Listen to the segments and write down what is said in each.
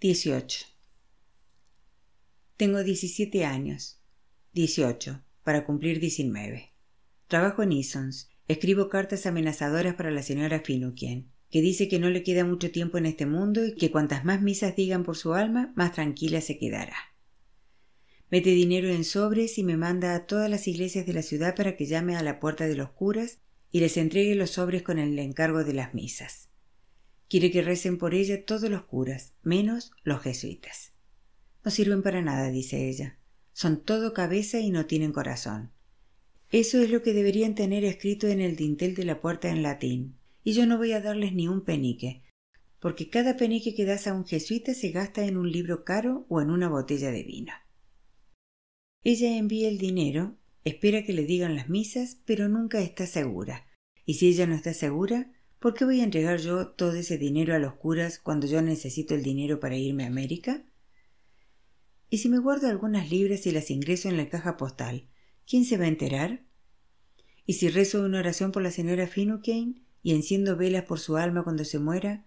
18. Tengo 17 años. 18. Para cumplir 19. Trabajo en Easons. Escribo cartas amenazadoras para la señora Finucane, que dice que no le queda mucho tiempo en este mundo y que cuantas más misas digan por su alma, más tranquila se quedará. Mete dinero en sobres y me manda a todas las iglesias de la ciudad para que llame a la puerta de los curas y les entregue los sobres con el encargo de las misas. Quiere que recen por ella todos los curas, menos los jesuitas. No sirven para nada, dice ella. Son todo cabeza y no tienen corazón. Eso es lo que deberían tener escrito en el dintel de la puerta en latín. Y yo no voy a darles ni un penique, porque cada penique que das a un jesuita se gasta en un libro caro o en una botella de vino. Ella envía el dinero, espera que le digan las misas, pero nunca está segura. Y si ella no está segura, ¿Por qué voy a entregar yo todo ese dinero a los curas cuando yo necesito el dinero para irme a América? ¿Y si me guardo algunas libras y las ingreso en la caja postal? ¿Quién se va a enterar? ¿Y si rezo una oración por la señora Finucane y enciendo velas por su alma cuando se muera?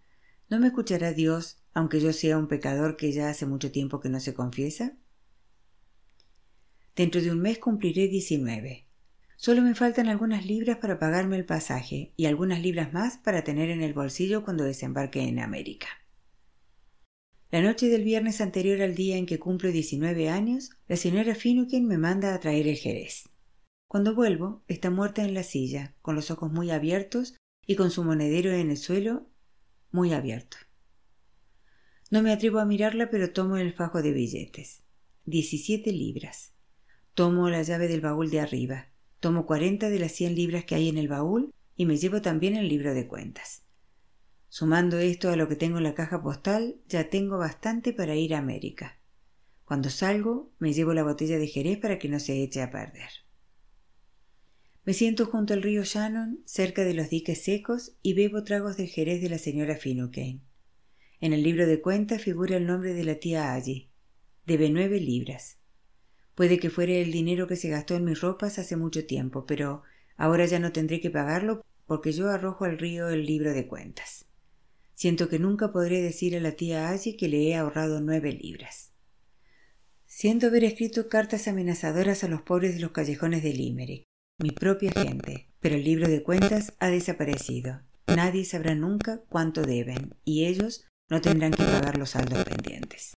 ¿No me escuchará Dios, aunque yo sea un pecador que ya hace mucho tiempo que no se confiesa? Dentro de un mes cumpliré diecinueve. Solo me faltan algunas libras para pagarme el pasaje y algunas libras más para tener en el bolsillo cuando desembarque en América. La noche del viernes anterior al día en que cumplo 19 años, la señora Finucane me manda a traer el jerez. Cuando vuelvo, está muerta en la silla, con los ojos muy abiertos y con su monedero en el suelo muy abierto. No me atrevo a mirarla, pero tomo el fajo de billetes. Diecisiete libras. Tomo la llave del baúl de arriba. Tomo cuarenta de las cien libras que hay en el baúl y me llevo también el libro de cuentas. Sumando esto a lo que tengo en la caja postal, ya tengo bastante para ir a América. Cuando salgo, me llevo la botella de Jerez para que no se eche a perder. Me siento junto al río Shannon, cerca de los diques secos, y bebo tragos de Jerez de la señora Finucane. En el libro de cuentas figura el nombre de la tía Allí. Debe nueve libras. Puede que fuere el dinero que se gastó en mis ropas hace mucho tiempo, pero ahora ya no tendré que pagarlo porque yo arrojo al río el libro de cuentas. Siento que nunca podré decir a la tía Allí que le he ahorrado nueve libras. Siento haber escrito cartas amenazadoras a los pobres de los callejones de Limerick, mi propia gente, pero el libro de cuentas ha desaparecido. Nadie sabrá nunca cuánto deben, y ellos no tendrán que pagar los saldos pendientes.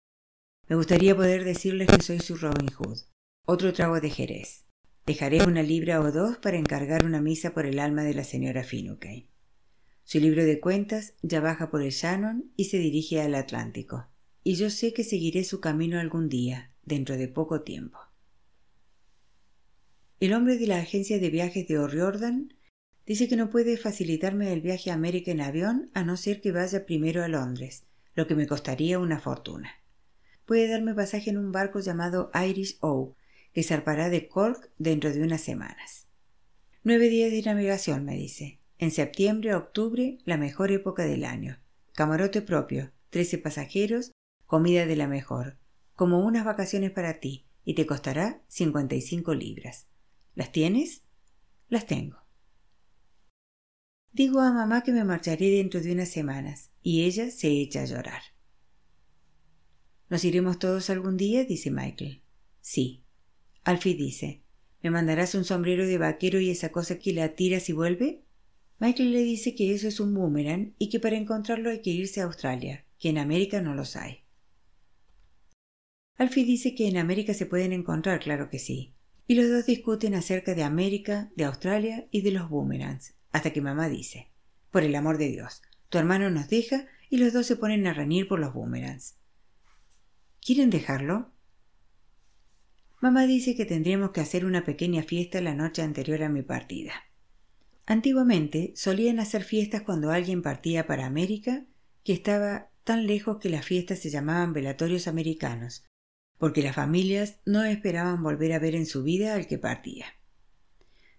Me gustaría poder decirles que soy su Robin Hood. Otro trago de Jerez. Dejaré una libra o dos para encargar una misa por el alma de la señora Finucane. Su libro de cuentas ya baja por el Shannon y se dirige al Atlántico. Y yo sé que seguiré su camino algún día, dentro de poco tiempo. El hombre de la agencia de viajes de O'Riordan dice que no puede facilitarme el viaje a América en avión a no ser que vaya primero a Londres, lo que me costaría una fortuna puede darme pasaje en un barco llamado Irish O, que zarpará de Cork dentro de unas semanas. Nueve días de navegación, me dice. En septiembre octubre, la mejor época del año. Camarote propio, trece pasajeros, comida de la mejor. Como unas vacaciones para ti, y te costará cincuenta y cinco libras. ¿Las tienes? Las tengo. Digo a mamá que me marcharé dentro de unas semanas, y ella se echa a llorar. ¿Nos iremos todos algún día? dice Michael. Sí. Alfie dice ¿Me mandarás un sombrero de vaquero y esa cosa que la tiras y vuelve? Michael le dice que eso es un boomerang y que para encontrarlo hay que irse a Australia, que en América no los hay. Alfie dice que en América se pueden encontrar, claro que sí. Y los dos discuten acerca de América, de Australia y de los boomerangs, hasta que mamá dice, por el amor de Dios, tu hermano nos deja y los dos se ponen a reñir por los boomerangs. ¿Quieren dejarlo? Mamá dice que tendríamos que hacer una pequeña fiesta la noche anterior a mi partida. Antiguamente solían hacer fiestas cuando alguien partía para América, que estaba tan lejos que las fiestas se llamaban velatorios americanos, porque las familias no esperaban volver a ver en su vida al que partía.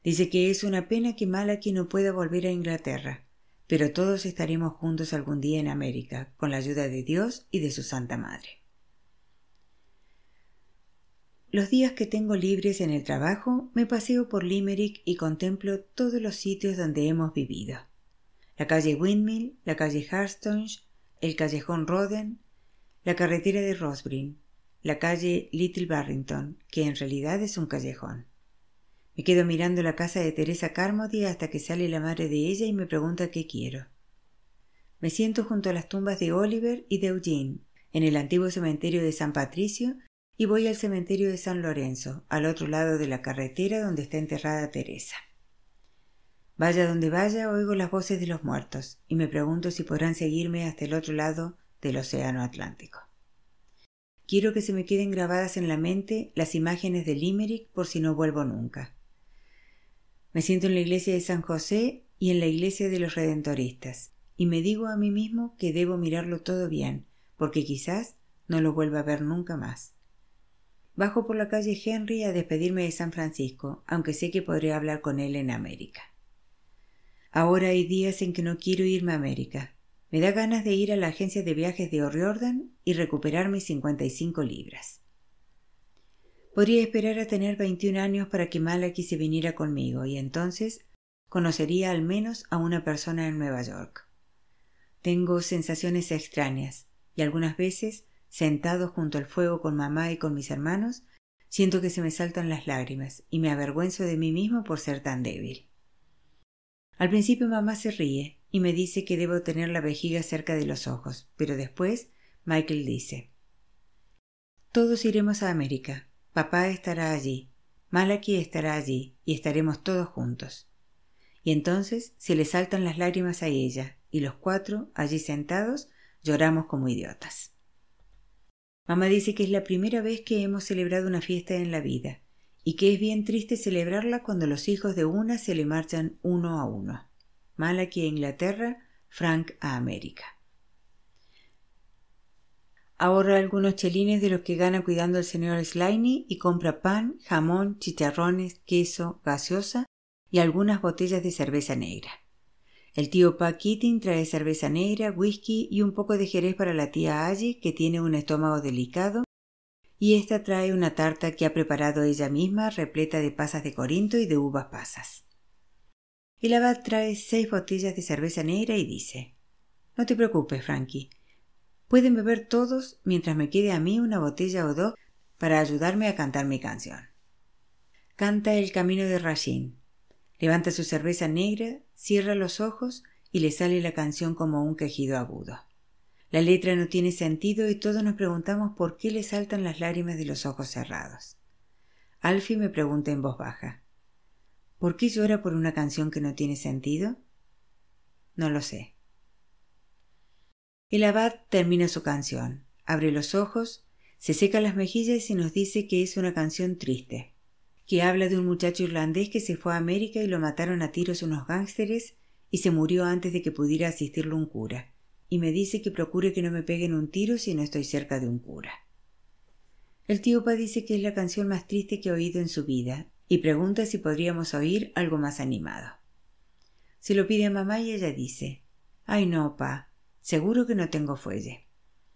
Dice que es una pena que Malaki no pueda volver a Inglaterra, pero todos estaremos juntos algún día en América, con la ayuda de Dios y de su Santa Madre. Los días que tengo libres en el trabajo me paseo por Limerick y contemplo todos los sitios donde hemos vivido. La calle Windmill, la calle Harstonge, el callejón Roden, la carretera de Rosbrin, la calle Little Barrington, que en realidad es un callejón. Me quedo mirando la casa de Teresa Carmody hasta que sale la madre de ella y me pregunta qué quiero. Me siento junto a las tumbas de Oliver y de Eugene, en el antiguo cementerio de San Patricio, y voy al cementerio de San Lorenzo, al otro lado de la carretera donde está enterrada Teresa. Vaya donde vaya, oigo las voces de los muertos, y me pregunto si podrán seguirme hasta el otro lado del Océano Atlántico. Quiero que se me queden grabadas en la mente las imágenes de Limerick por si no vuelvo nunca. Me siento en la iglesia de San José y en la iglesia de los Redentoristas, y me digo a mí mismo que debo mirarlo todo bien, porque quizás no lo vuelva a ver nunca más. Bajo por la calle Henry a despedirme de San Francisco, aunque sé que podré hablar con él en América. Ahora hay días en que no quiero irme a América. Me da ganas de ir a la agencia de viajes de O'Riordan y recuperar mis cincuenta y cinco libras. Podría esperar a tener veintiún años para que Malaki se viniera conmigo y entonces conocería al menos a una persona en Nueva York. Tengo sensaciones extrañas y algunas veces, sentado junto al fuego con mamá y con mis hermanos, siento que se me saltan las lágrimas y me avergüenzo de mí mismo por ser tan débil. Al principio mamá se ríe y me dice que debo tener la vejiga cerca de los ojos, pero después Michael dice Todos iremos a América. Papá estará allí, Malaki estará allí y estaremos todos juntos. Y entonces se le saltan las lágrimas a ella y los cuatro, allí sentados, lloramos como idiotas. Mamá dice que es la primera vez que hemos celebrado una fiesta en la vida y que es bien triste celebrarla cuando los hijos de una se le marchan uno a uno. Malaki a Inglaterra, Frank a América. Ahorra algunos chelines de los que gana cuidando al señor Sliney y compra pan, jamón, chicharrones, queso, gaseosa y algunas botellas de cerveza negra. El tío Pa trae cerveza negra, whisky y un poco de jerez para la tía Allie, que tiene un estómago delicado, y ésta trae una tarta que ha preparado ella misma, repleta de pasas de Corinto y de uvas pasas. El abad trae seis botellas de cerveza negra y dice No te preocupes, Frankie, Pueden beber todos mientras me quede a mí una botella o dos para ayudarme a cantar mi canción. Canta el camino de Rashid. Levanta su cerveza negra, cierra los ojos y le sale la canción como un quejido agudo. La letra no tiene sentido y todos nos preguntamos por qué le saltan las lágrimas de los ojos cerrados. Alfie me pregunta en voz baja ¿Por qué llora por una canción que no tiene sentido? No lo sé. El abad termina su canción, abre los ojos, se seca las mejillas y nos dice que es una canción triste, que habla de un muchacho irlandés que se fue a América y lo mataron a tiros unos gángsteres y se murió antes de que pudiera asistirlo un cura, y me dice que procure que no me peguen un tiro si no estoy cerca de un cura. El tío Pa dice que es la canción más triste que ha oído en su vida y pregunta si podríamos oír algo más animado. Se lo pide a mamá y ella dice Ay no, pa, Seguro que no tengo fuelle.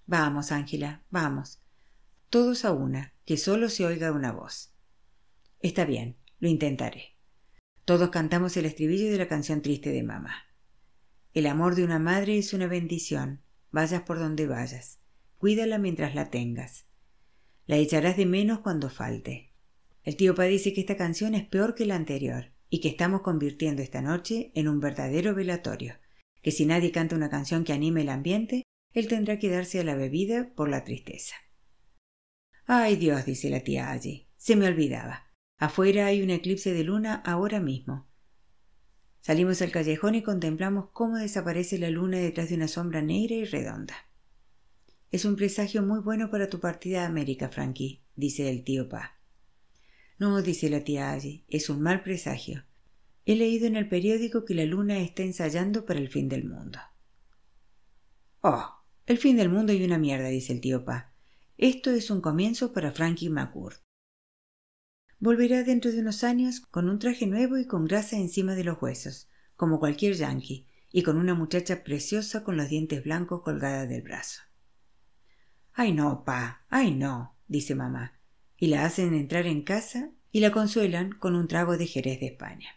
Vamos, Ángela, vamos. Todos a una, que solo se oiga una voz. Está bien, lo intentaré. Todos cantamos el estribillo de la canción triste de mamá. El amor de una madre es una bendición, vayas por donde vayas. Cuídala mientras la tengas. La echarás de menos cuando falte. El tío Pa dice que esta canción es peor que la anterior y que estamos convirtiendo esta noche en un verdadero velatorio que si nadie canta una canción que anime el ambiente, él tendrá que darse a la bebida por la tristeza. Ay Dios, dice la tía allí, se me olvidaba. Afuera hay un eclipse de luna ahora mismo. Salimos al callejón y contemplamos cómo desaparece la luna detrás de una sombra negra y redonda. Es un presagio muy bueno para tu partida a América, Frankie, dice el tío Pa. No, dice la tía allí, es un mal presagio. He leído en el periódico que la luna está ensayando para el fin del mundo. Oh, el fin del mundo y una mierda, dice el tío Pa. Esto es un comienzo para Frankie McCourt. Volverá dentro de unos años con un traje nuevo y con grasa encima de los huesos, como cualquier yankee, y con una muchacha preciosa con los dientes blancos colgada del brazo. Ay no, pa, ay no, dice mamá, y la hacen entrar en casa y la consuelan con un trago de Jerez de España.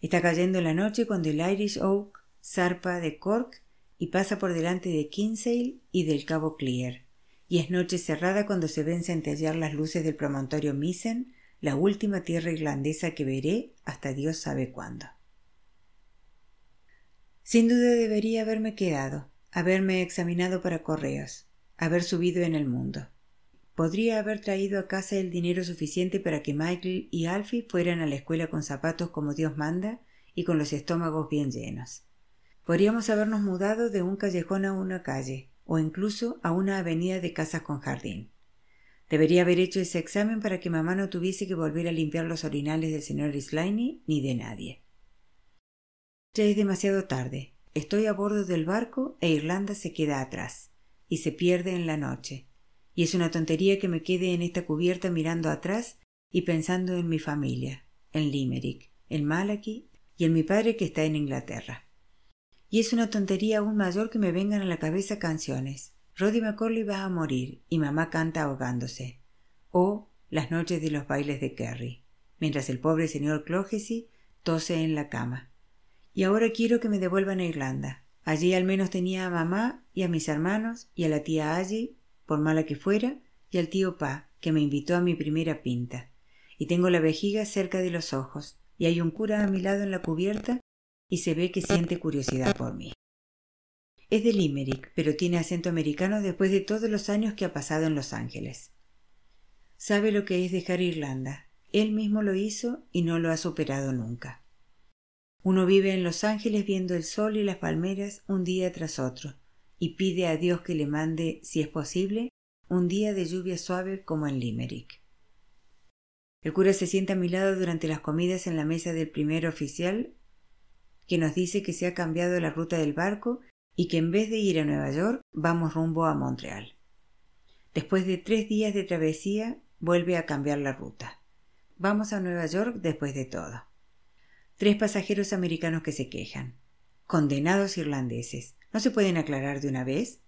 Está cayendo la noche cuando el Irish Oak zarpa de Cork y pasa por delante de Kinsale y del Cabo Clear, y es noche cerrada cuando se ven centellear las luces del promontorio Misen, la última tierra irlandesa que veré hasta Dios sabe cuándo. Sin duda debería haberme quedado, haberme examinado para correos, haber subido en el mundo. Podría haber traído a casa el dinero suficiente para que Michael y Alfie fueran a la escuela con zapatos como Dios manda y con los estómagos bien llenos. Podríamos habernos mudado de un callejón a una calle, o incluso a una avenida de casas con jardín. Debería haber hecho ese examen para que mamá no tuviese que volver a limpiar los orinales del señor Sliney ni de nadie. Ya es demasiado tarde. Estoy a bordo del barco e Irlanda se queda atrás y se pierde en la noche. Y es una tontería que me quede en esta cubierta mirando atrás y pensando en mi familia, en Limerick, en Malachi y en mi padre que está en Inglaterra. Y es una tontería aún mayor que me vengan a la cabeza canciones. Roddy McCorley va a morir y mamá canta ahogándose. O las noches de los bailes de Kerry, mientras el pobre señor Clohessy tose en la cama. Y ahora quiero que me devuelvan a Irlanda. Allí al menos tenía a mamá y a mis hermanos y a la tía allí, por mala que fuera, y al tío Pa, que me invitó a mi primera pinta. Y tengo la vejiga cerca de los ojos, y hay un cura a mi lado en la cubierta y se ve que siente curiosidad por mí. Es de Limerick, pero tiene acento americano después de todos los años que ha pasado en Los Ángeles. Sabe lo que es dejar Irlanda. Él mismo lo hizo y no lo ha superado nunca. Uno vive en Los Ángeles viendo el sol y las palmeras un día tras otro, y pide a Dios que le mande, si es posible, un día de lluvia suave como en Limerick. El cura se sienta a mi lado durante las comidas en la mesa del primer oficial que nos dice que se ha cambiado la ruta del barco y que en vez de ir a Nueva York vamos rumbo a Montreal. Después de tres días de travesía vuelve a cambiar la ruta. Vamos a Nueva York después de todo. Tres pasajeros americanos que se quejan. Condenados irlandeses. ¿No se pueden aclarar de una vez?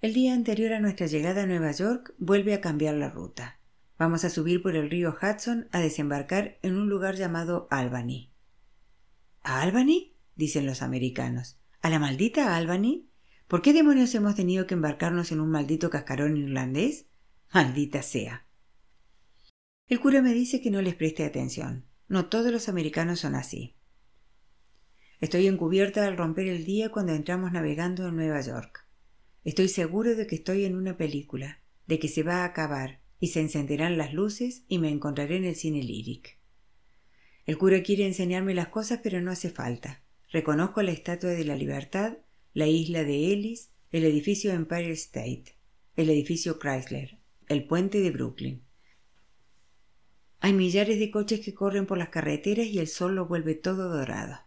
El día anterior a nuestra llegada a Nueva York vuelve a cambiar la ruta. Vamos a subir por el río Hudson a desembarcar en un lugar llamado Albany. ¿A Albany? dicen los americanos. ¿A la maldita Albany? ¿Por qué demonios hemos tenido que embarcarnos en un maldito cascarón irlandés? Maldita sea. El cura me dice que no les preste atención. No todos los americanos son así. Estoy encubierta al romper el día cuando entramos navegando en Nueva York. Estoy seguro de que estoy en una película, de que se va a acabar, y se encenderán las luces y me encontraré en el cine líric. El cura quiere enseñarme las cosas, pero no hace falta. Reconozco la Estatua de la Libertad, la isla de Ellis, el edificio Empire State, el edificio Chrysler, el puente de Brooklyn. Hay millares de coches que corren por las carreteras y el sol lo vuelve todo dorado.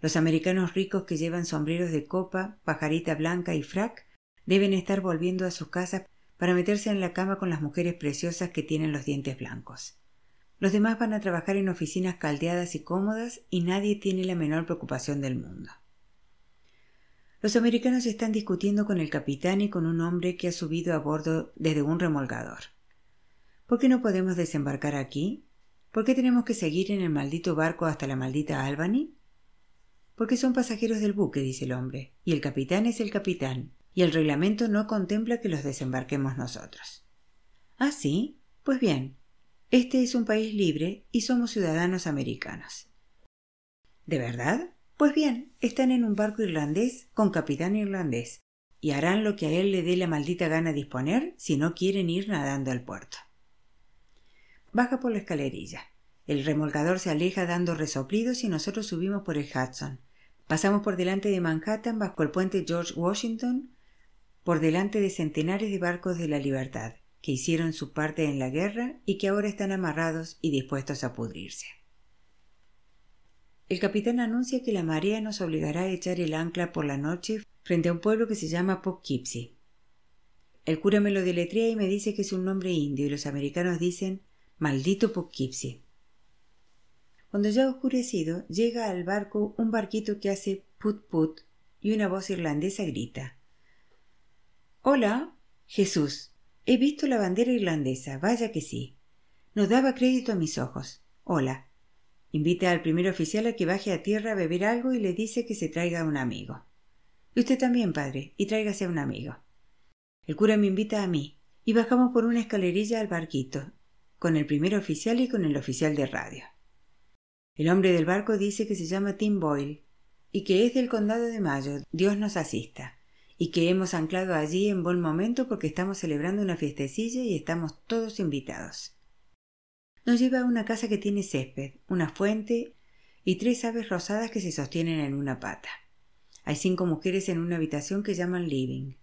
Los americanos ricos que llevan sombreros de copa, pajarita blanca y frac deben estar volviendo a sus casas para meterse en la cama con las mujeres preciosas que tienen los dientes blancos. Los demás van a trabajar en oficinas caldeadas y cómodas y nadie tiene la menor preocupación del mundo. Los americanos están discutiendo con el capitán y con un hombre que ha subido a bordo desde un remolgador. ¿Por qué no podemos desembarcar aquí? ¿Por qué tenemos que seguir en el maldito barco hasta la maldita Albany? Porque son pasajeros del buque, dice el hombre, y el capitán es el capitán, y el reglamento no contempla que los desembarquemos nosotros. Ah, sí. Pues bien, este es un país libre y somos ciudadanos americanos. ¿De verdad? Pues bien, están en un barco irlandés con capitán irlandés y harán lo que a él le dé la maldita gana disponer si no quieren ir nadando al puerto. Baja por la escalerilla. El remolcador se aleja dando resoplidos y nosotros subimos por el Hudson. Pasamos por delante de Manhattan bajo el puente George Washington, por delante de centenares de barcos de la libertad que hicieron su parte en la guerra y que ahora están amarrados y dispuestos a pudrirse. El capitán anuncia que la marea nos obligará a echar el ancla por la noche frente a un pueblo que se llama Poughkeepsie. El cura me lo deletrea y me dice que es un nombre indio y los americanos dicen maldito Poughkeepsie. Cuando ya ha oscurecido, llega al barco un barquito que hace put put y una voz irlandesa grita Hola, Jesús. He visto la bandera irlandesa, vaya que sí. No daba crédito a mis ojos. Hola. Invita al primer oficial a que baje a tierra a beber algo y le dice que se traiga un amigo. Y usted también, padre, y tráigase a un amigo. El cura me invita a mí, y bajamos por una escalerilla al barquito, con el primer oficial y con el oficial de radio. El hombre del barco dice que se llama Tim Boyle y que es del condado de Mayo, Dios nos asista, y que hemos anclado allí en buen momento porque estamos celebrando una fiestecilla y estamos todos invitados. Nos lleva a una casa que tiene césped, una fuente y tres aves rosadas que se sostienen en una pata. Hay cinco mujeres en una habitación que llaman living.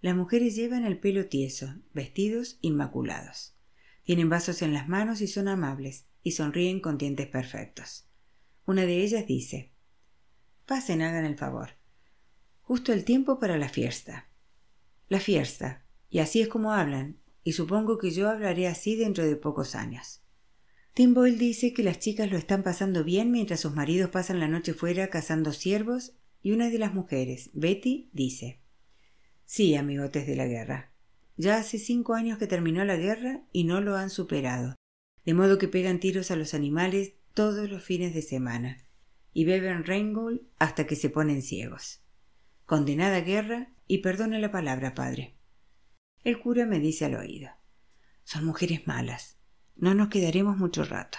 Las mujeres llevan el pelo tieso, vestidos inmaculados. Tienen vasos en las manos y son amables, y sonríen con dientes perfectos. Una de ellas dice Pasen, hagan el favor. Justo el tiempo para la fiesta. La fiesta. Y así es como hablan, y supongo que yo hablaré así dentro de pocos años. Tim Boyle dice que las chicas lo están pasando bien mientras sus maridos pasan la noche fuera cazando ciervos y una de las mujeres, Betty, dice Sí, amigotes de la guerra. Ya hace cinco años que terminó la guerra y no lo han superado, de modo que pegan tiros a los animales todos los fines de semana y beben Reingold hasta que se ponen ciegos. Condenada guerra y perdone la palabra, padre. El cura me dice al oído Son mujeres malas. No nos quedaremos mucho rato.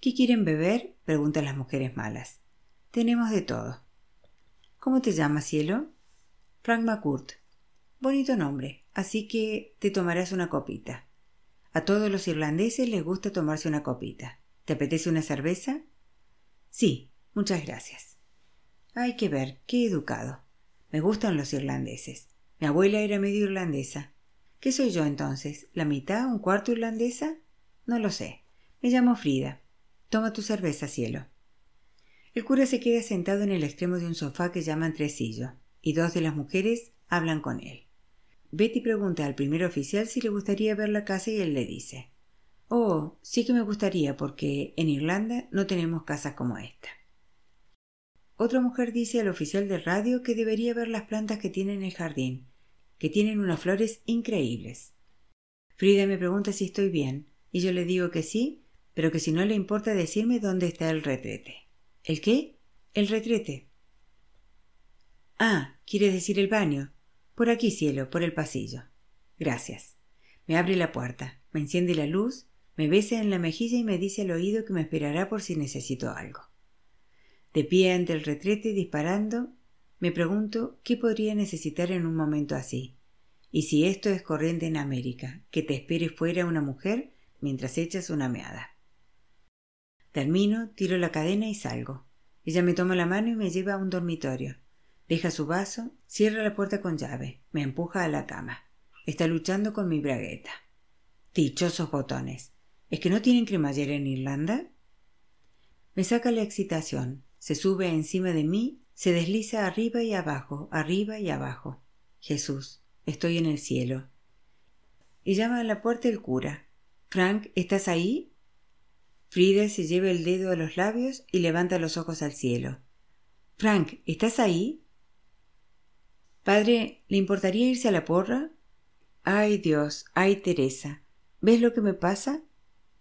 ¿Qué quieren beber? preguntan las mujeres malas. Tenemos de todo. ¿Cómo te llamas, cielo? Frank McCourt. Bonito nombre, así que te tomarás una copita. A todos los irlandeses les gusta tomarse una copita. ¿Te apetece una cerveza? Sí, muchas gracias. Hay que ver, qué educado. Me gustan los irlandeses. Mi abuela era medio irlandesa. ¿Qué soy yo entonces? ¿La mitad, un cuarto irlandesa? No lo sé. Me llamo Frida. Toma tu cerveza, cielo. El cura se queda sentado en el extremo de un sofá que llaman tresillo, y dos de las mujeres hablan con él. Betty pregunta al primer oficial si le gustaría ver la casa y él le dice Oh, sí que me gustaría porque en Irlanda no tenemos casas como esta. Otra mujer dice al oficial de radio que debería ver las plantas que tiene en el jardín, que tienen unas flores increíbles. Frida me pregunta si estoy bien, y yo le digo que sí, pero que si no le importa decirme dónde está el retrete. ¿El qué? El retrete. Ah, quiere decir el baño. Por aquí, cielo, por el pasillo. Gracias. Me abre la puerta, me enciende la luz, me besa en la mejilla y me dice al oído que me esperará por si necesito algo. De pie ante el retrete disparando, me pregunto qué podría necesitar en un momento así. Y si esto es corriente en América, que te espere fuera una mujer mientras echas una meada. Termino, tiro la cadena y salgo. Ella me toma la mano y me lleva a un dormitorio. Deja su vaso, cierra la puerta con llave, me empuja a la cama. Está luchando con mi bragueta. Dichosos botones. ¿Es que no tienen cremallera en Irlanda? Me saca la excitación, se sube encima de mí, se desliza arriba y abajo, arriba y abajo. Jesús, estoy en el cielo. Y llama a la puerta el cura. Frank, ¿estás ahí? Frida se lleva el dedo a los labios y levanta los ojos al cielo. Frank, ¿estás ahí? Padre, ¿le importaría irse a la porra? Ay Dios, ay Teresa, ¿ves lo que me pasa?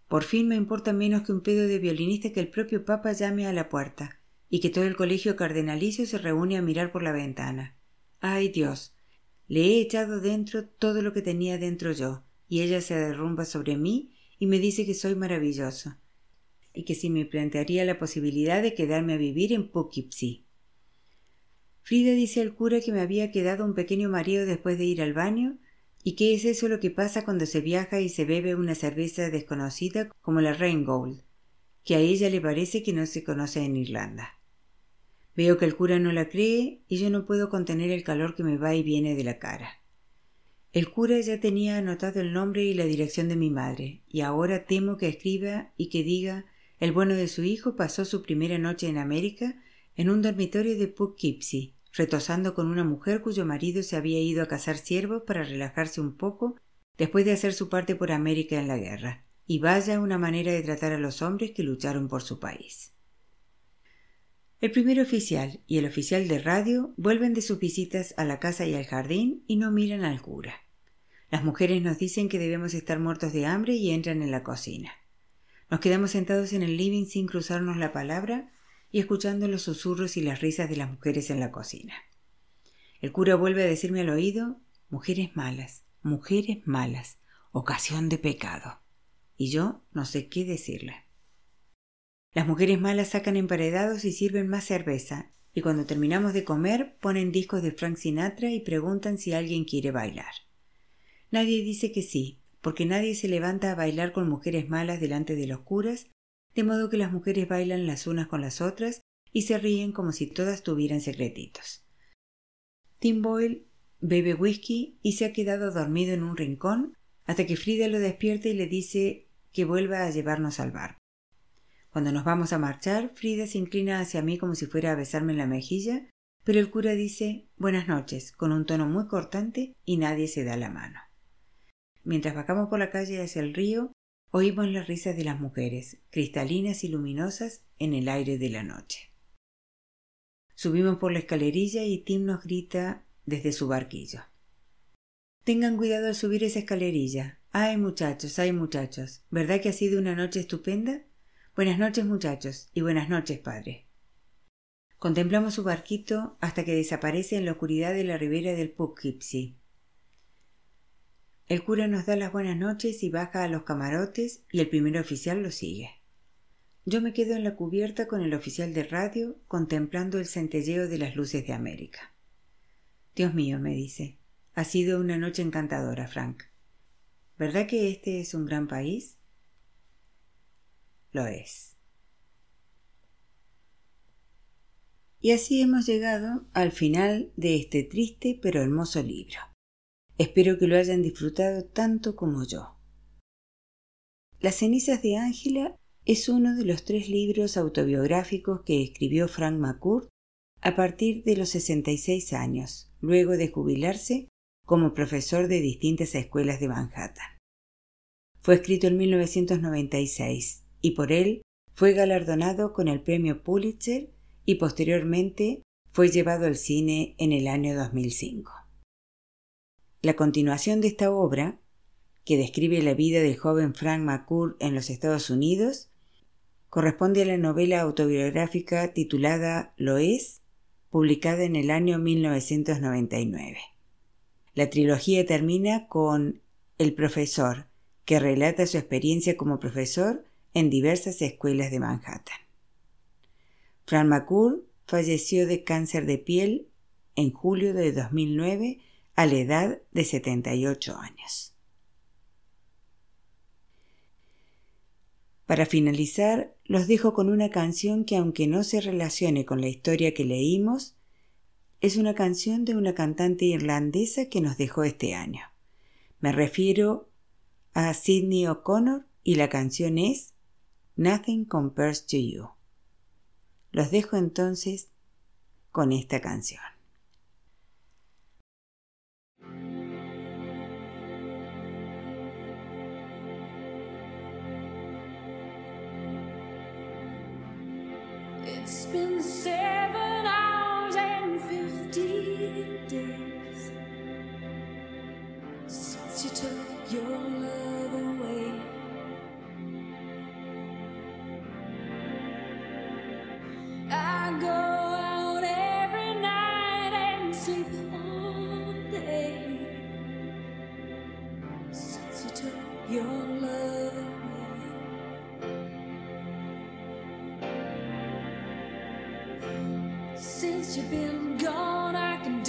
Por fin me importa menos que un pedo de violinista que el propio Papa llame a la puerta y que todo el colegio cardenalicio se reúne a mirar por la ventana. Ay Dios, le he echado dentro todo lo que tenía dentro yo, y ella se derrumba sobre mí y me dice que soy maravilloso, y que si me plantearía la posibilidad de quedarme a vivir en Poughkeepsie. Frida dice al cura que me había quedado un pequeño marido después de ir al baño y que es eso lo que pasa cuando se viaja y se bebe una cerveza desconocida como la Rheingold, que a ella le parece que no se conoce en Irlanda. Veo que el cura no la cree y yo no puedo contener el calor que me va y viene de la cara. El cura ya tenía anotado el nombre y la dirección de mi madre, y ahora temo que escriba y que diga el bueno de su hijo pasó su primera noche en América en un dormitorio de Poughkeepsie, retosando con una mujer cuyo marido se había ido a cazar ciervos para relajarse un poco después de hacer su parte por América en la guerra, y vaya una manera de tratar a los hombres que lucharon por su país. El primer oficial y el oficial de radio vuelven de sus visitas a la casa y al jardín y no miran al cura. Las mujeres nos dicen que debemos estar muertos de hambre y entran en la cocina. Nos quedamos sentados en el living sin cruzarnos la palabra y escuchando los susurros y las risas de las mujeres en la cocina. El cura vuelve a decirme al oído mujeres malas, mujeres malas, ocasión de pecado. Y yo no sé qué decirle. Las mujeres malas sacan emparedados y sirven más cerveza, y cuando terminamos de comer ponen discos de Frank Sinatra y preguntan si alguien quiere bailar. Nadie dice que sí, porque nadie se levanta a bailar con mujeres malas delante de los curas, de modo que las mujeres bailan las unas con las otras y se ríen como si todas tuvieran secretitos. Tim Boyle bebe whisky y se ha quedado dormido en un rincón hasta que Frida lo despierta y le dice que vuelva a llevarnos al bar. Cuando nos vamos a marchar, Frida se inclina hacia mí como si fuera a besarme en la mejilla, pero el cura dice buenas noches con un tono muy cortante y nadie se da la mano. Mientras bajamos por la calle hacia el río, oímos las risas de las mujeres, cristalinas y luminosas en el aire de la noche. Subimos por la escalerilla y Tim nos grita desde su barquillo. Tengan cuidado al subir esa escalerilla. Ay, muchachos, ay, muchachos. ¿Verdad que ha sido una noche estupenda? Buenas noches, muchachos, y buenas noches, padre. Contemplamos su barquito hasta que desaparece en la oscuridad de la ribera del Poughkeepsie. El cura nos da las buenas noches y baja a los camarotes y el primer oficial lo sigue. Yo me quedo en la cubierta con el oficial de radio contemplando el centelleo de las luces de América. Dios mío, me dice, ha sido una noche encantadora, Frank. ¿Verdad que este es un gran país? Lo es. Y así hemos llegado al final de este triste pero hermoso libro. Espero que lo hayan disfrutado tanto como yo. Las cenizas de Ángela es uno de los tres libros autobiográficos que escribió Frank McCourt a partir de los 66 años, luego de jubilarse como profesor de distintas escuelas de Manhattan. Fue escrito en 1996 y por él fue galardonado con el premio Pulitzer y posteriormente fue llevado al cine en el año 2005. La continuación de esta obra, que describe la vida del joven Frank McCourt en los Estados Unidos, corresponde a la novela autobiográfica titulada Lo es, publicada en el año 1999. La trilogía termina con El profesor, que relata su experiencia como profesor en diversas escuelas de Manhattan. Frank McCourt falleció de cáncer de piel en julio de 2009 a la edad de 78 años. Para finalizar, los dejo con una canción que aunque no se relacione con la historia que leímos, es una canción de una cantante irlandesa que nos dejó este año. Me refiero a Sidney O'Connor y la canción es Nothing Compares to You. Los dejo entonces con esta canción. Since you've been gone, I can